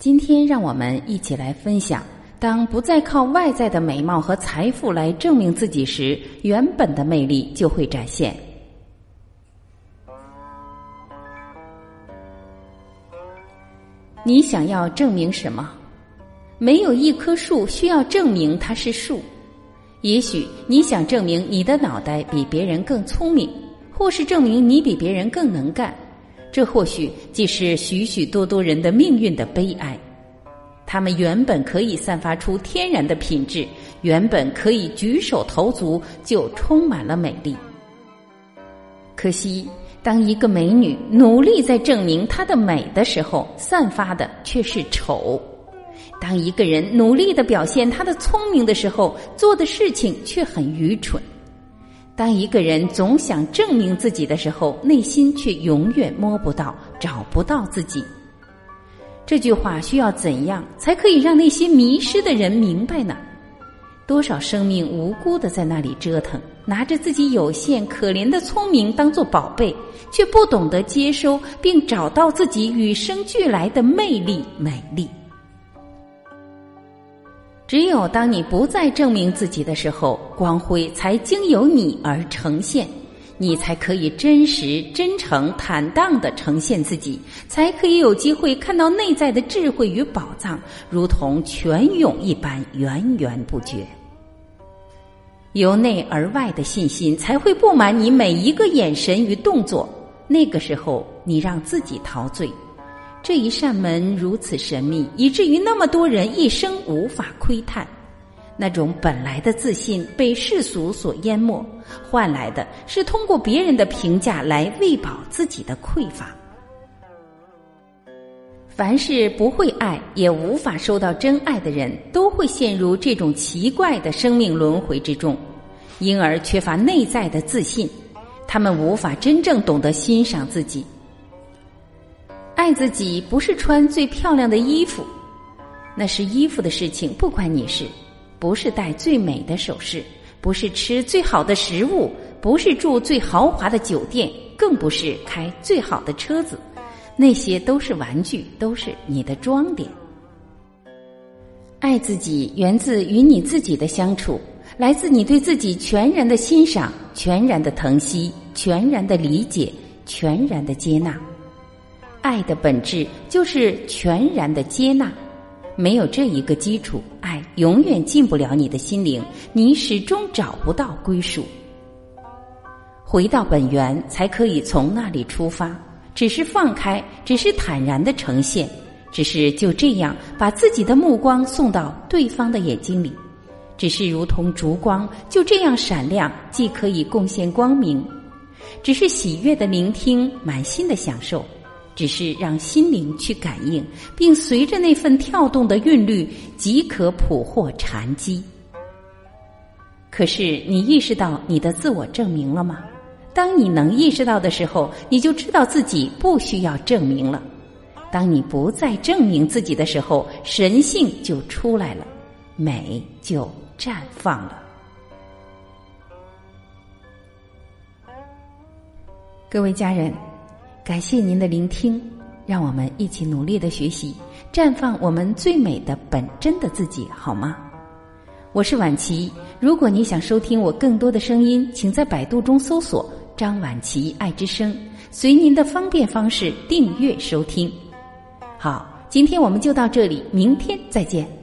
今天让我们一起来分享：当不再靠外在的美貌和财富来证明自己时，原本的魅力就会展现。你想要证明什么？没有一棵树需要证明它是树。也许你想证明你的脑袋比别人更聪明，或是证明你比别人更能干。这或许既是许许多多人的命运的悲哀。他们原本可以散发出天然的品质，原本可以举手投足就充满了美丽。可惜，当一个美女努力在证明她的美的时候，散发的却是丑；当一个人努力的表现他的聪明的时候，做的事情却很愚蠢。当一个人总想证明自己的时候，内心却永远摸不到、找不到自己。这句话需要怎样才可以让那些迷失的人明白呢？多少生命无辜的在那里折腾，拿着自己有限可怜的聪明当做宝贝，却不懂得接收并找到自己与生俱来的魅力、美丽。只有当你不再证明自己的时候，光辉才经由你而呈现，你才可以真实、真诚、坦荡的呈现自己，才可以有机会看到内在的智慧与宝藏，如同泉涌一般源源不绝。由内而外的信心才会布满你每一个眼神与动作，那个时候，你让自己陶醉。这一扇门如此神秘，以至于那么多人一生无法窥探。那种本来的自信被世俗所淹没，换来的是通过别人的评价来喂饱自己的匮乏。凡是不会爱也无法收到真爱的人，都会陷入这种奇怪的生命轮回之中，因而缺乏内在的自信。他们无法真正懂得欣赏自己。爱自己不是穿最漂亮的衣服，那是衣服的事情，不关你事；不是戴最美的首饰，不是吃最好的食物，不是住最豪华的酒店，更不是开最好的车子，那些都是玩具，都是你的装点。爱自己源自与你自己的相处，来自你对自己全然的欣赏、全然的疼惜、全然的理解、全然的接纳。爱的本质就是全然的接纳，没有这一个基础，爱永远进不了你的心灵，你始终找不到归属。回到本源，才可以从那里出发。只是放开，只是坦然的呈现，只是就这样把自己的目光送到对方的眼睛里，只是如同烛光，就这样闪亮，既可以贡献光明，只是喜悦的聆听，满心的享受。只是让心灵去感应，并随着那份跳动的韵律，即可捕获禅机。可是，你意识到你的自我证明了吗？当你能意识到的时候，你就知道自己不需要证明了。当你不再证明自己的时候，神性就出来了，美就绽放了。各位家人。感谢您的聆听，让我们一起努力的学习，绽放我们最美的本真的自己，好吗？我是婉琪。如果你想收听我更多的声音，请在百度中搜索“张婉琪爱之声”，随您的方便方式订阅收听。好，今天我们就到这里，明天再见。